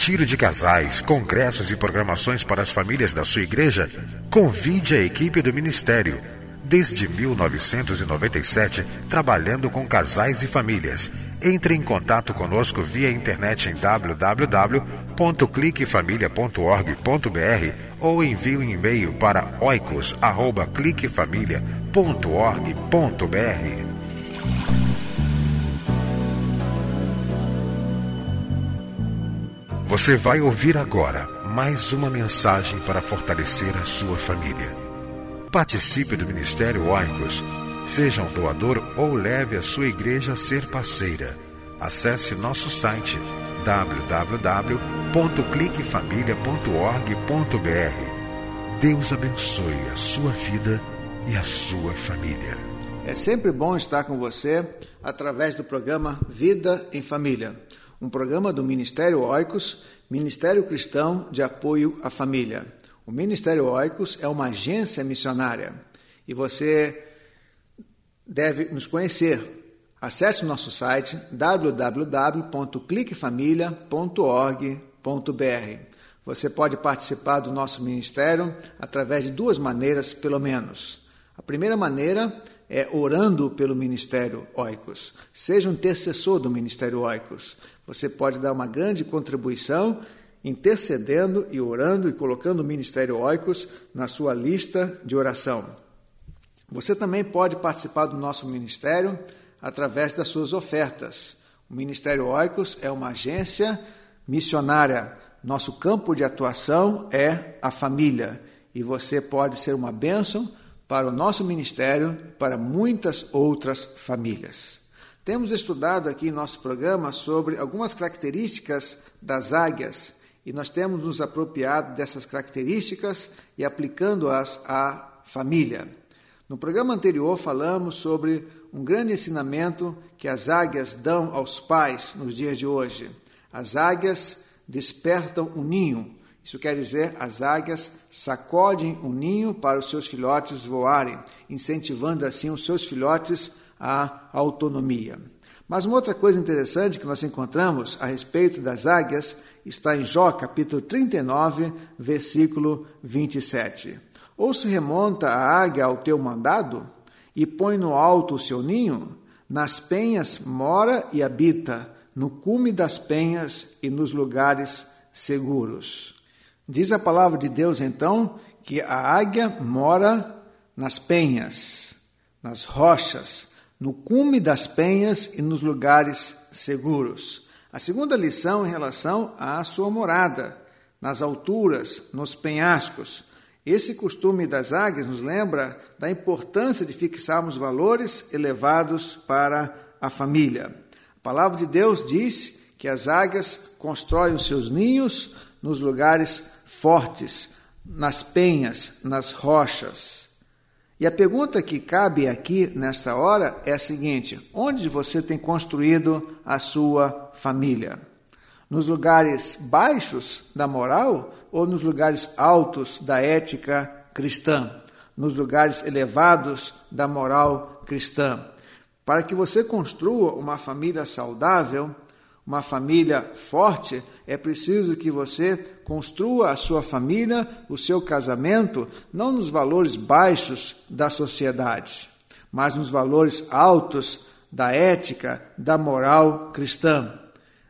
Retiro de casais, congressos e programações para as famílias da sua igreja? Convide a equipe do Ministério. Desde 1997, trabalhando com casais e famílias. Entre em contato conosco via internet em www.cliquefamilia.org.br ou envie um e-mail para oicos.cliquefamilia.org.br. Você vai ouvir agora mais uma mensagem para fortalecer a sua família. Participe do Ministério Oicos. Seja um doador ou leve a sua igreja a ser parceira. Acesse nosso site www.cliquefamilia.org.br. Deus abençoe a sua vida e a sua família. É sempre bom estar com você através do programa Vida em Família um programa do Ministério Oicos, Ministério Cristão de Apoio à Família. O Ministério Oicos é uma agência missionária e você deve nos conhecer. Acesse o nosso site www.cliquefamilia.org.br. Você pode participar do nosso ministério através de duas maneiras, pelo menos. A primeira maneira é orando pelo Ministério Oicos. Seja um intercessor do Ministério Oicos. Você pode dar uma grande contribuição intercedendo e orando e colocando o Ministério Oicos na sua lista de oração. Você também pode participar do nosso ministério através das suas ofertas. O Ministério Oicos é uma agência missionária. Nosso campo de atuação é a família e você pode ser uma bênção para o nosso ministério, para muitas outras famílias. Temos estudado aqui em nosso programa sobre algumas características das águias e nós temos nos apropriado dessas características e aplicando-as à família. No programa anterior falamos sobre um grande ensinamento que as águias dão aos pais nos dias de hoje. As águias despertam o um ninho. Isso quer dizer, as águias sacodem o ninho para os seus filhotes voarem, incentivando assim os seus filhotes a autonomia. Mas uma outra coisa interessante que nós encontramos a respeito das águias está em Jó, capítulo 39, versículo 27. Ou se remonta a águia ao teu mandado e põe no alto o seu ninho, nas penhas mora e habita, no cume das penhas e nos lugares seguros. Diz a palavra de Deus então que a águia mora nas penhas, nas rochas, no cume das penhas e nos lugares seguros. A segunda lição em relação à sua morada, nas alturas, nos penhascos. Esse costume das águias nos lembra da importância de fixarmos valores elevados para a família. A palavra de Deus diz que as águias constroem os seus ninhos nos lugares fortes, nas penhas, nas rochas. E a pergunta que cabe aqui nesta hora é a seguinte: onde você tem construído a sua família? Nos lugares baixos da moral ou nos lugares altos da ética cristã? Nos lugares elevados da moral cristã? Para que você construa uma família saudável, uma família forte, é preciso que você construa a sua família, o seu casamento, não nos valores baixos da sociedade, mas nos valores altos da ética, da moral cristã.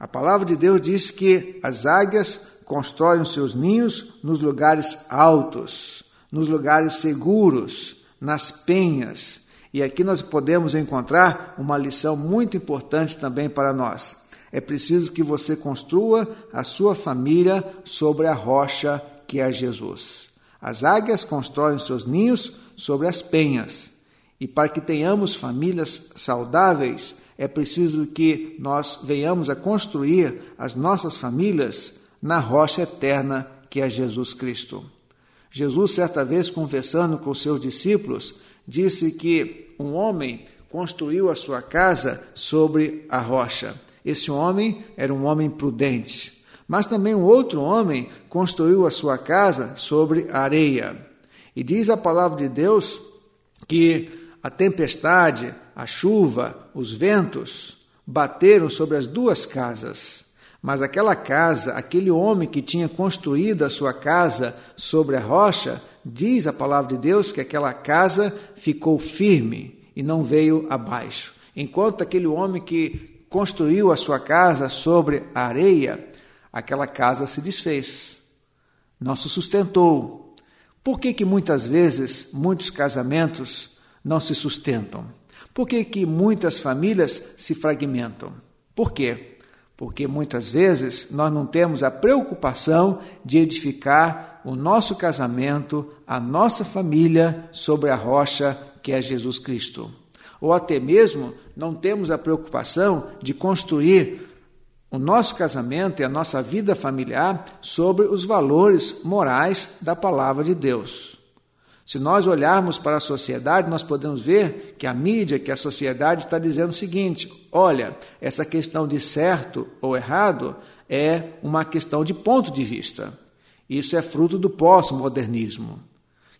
A palavra de Deus diz que as águias constroem seus ninhos nos lugares altos, nos lugares seguros, nas penhas. E aqui nós podemos encontrar uma lição muito importante também para nós. É preciso que você construa a sua família sobre a rocha que é Jesus. As águias constroem seus ninhos sobre as penhas. E para que tenhamos famílias saudáveis, é preciso que nós venhamos a construir as nossas famílias na rocha eterna que é Jesus Cristo. Jesus, certa vez, conversando com seus discípulos, disse que um homem construiu a sua casa sobre a rocha. Esse homem era um homem prudente. Mas também um outro homem construiu a sua casa sobre a areia. E diz a palavra de Deus que a tempestade, a chuva, os ventos bateram sobre as duas casas. Mas aquela casa, aquele homem que tinha construído a sua casa sobre a rocha, diz a palavra de Deus que aquela casa ficou firme e não veio abaixo. Enquanto aquele homem que construiu a sua casa sobre a areia, aquela casa se desfez, não se sustentou. Por que, que muitas vezes muitos casamentos não se sustentam? Por que, que muitas famílias se fragmentam? Por quê? porque muitas vezes nós não temos a preocupação de edificar o nosso casamento, a nossa família sobre a rocha que é Jesus Cristo. Ou até mesmo não temos a preocupação de construir o nosso casamento e a nossa vida familiar sobre os valores morais da palavra de Deus. Se nós olharmos para a sociedade, nós podemos ver que a mídia, que a sociedade está dizendo o seguinte: olha, essa questão de certo ou errado é uma questão de ponto de vista. Isso é fruto do pós-modernismo,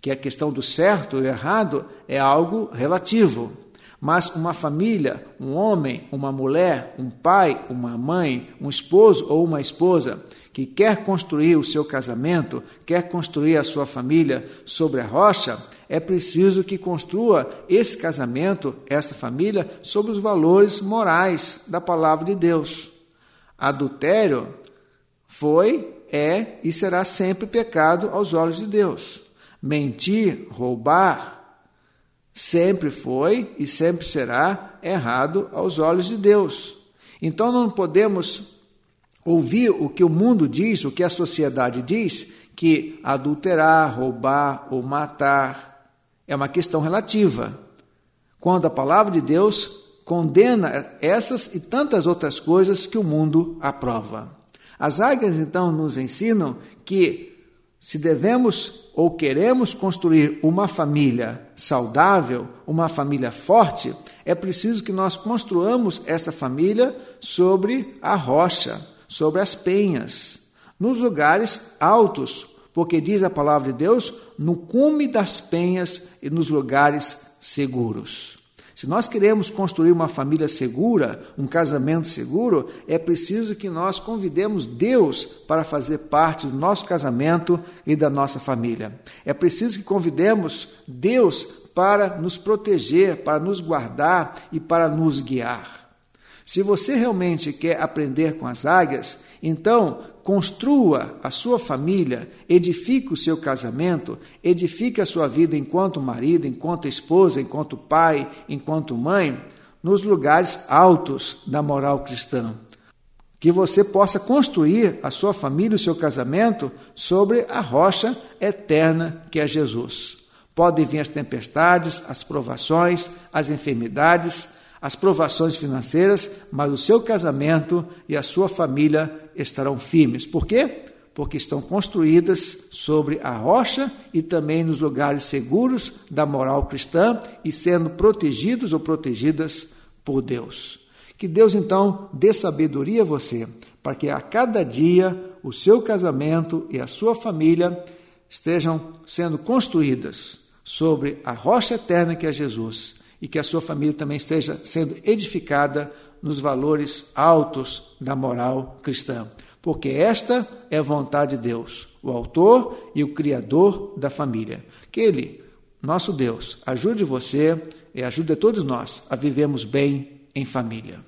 que a questão do certo e errado é algo relativo. Mas uma família, um homem, uma mulher, um pai, uma mãe, um esposo ou uma esposa que quer construir o seu casamento, quer construir a sua família sobre a rocha, é preciso que construa esse casamento, essa família, sobre os valores morais da palavra de Deus. Adultério foi, é e será sempre pecado aos olhos de Deus. Mentir, roubar, sempre foi e sempre será errado aos olhos de Deus. Então não podemos ouvir o que o mundo diz, o que a sociedade diz, que adulterar, roubar ou matar é uma questão relativa. Quando a palavra de Deus condena essas e tantas outras coisas que o mundo aprova. As águias então nos ensinam que se devemos ou queremos construir uma família saudável, uma família forte, é preciso que nós construamos esta família sobre a rocha, sobre as penhas, nos lugares altos, porque diz a palavra de Deus, no cume das penhas e nos lugares seguros. Se nós queremos construir uma família segura, um casamento seguro, é preciso que nós convidemos Deus para fazer parte do nosso casamento e da nossa família. É preciso que convidemos Deus para nos proteger, para nos guardar e para nos guiar. Se você realmente quer aprender com as águias, então construa a sua família, edifique o seu casamento, edifique a sua vida enquanto marido, enquanto esposa, enquanto pai, enquanto mãe, nos lugares altos da moral cristã. Que você possa construir a sua família, o seu casamento sobre a rocha eterna que é Jesus. Podem vir as tempestades, as provações, as enfermidades, as provações financeiras, mas o seu casamento e a sua família estarão firmes. Por quê? Porque estão construídas sobre a rocha e também nos lugares seguros da moral cristã e sendo protegidos ou protegidas por Deus. Que Deus então dê sabedoria a você, para que a cada dia o seu casamento e a sua família estejam sendo construídas sobre a rocha eterna que é Jesus e que a sua família também esteja sendo edificada nos valores altos da moral cristã. Porque esta é a vontade de Deus, o autor e o criador da família. Que Ele, nosso Deus, ajude você e ajude todos nós a vivermos bem em família.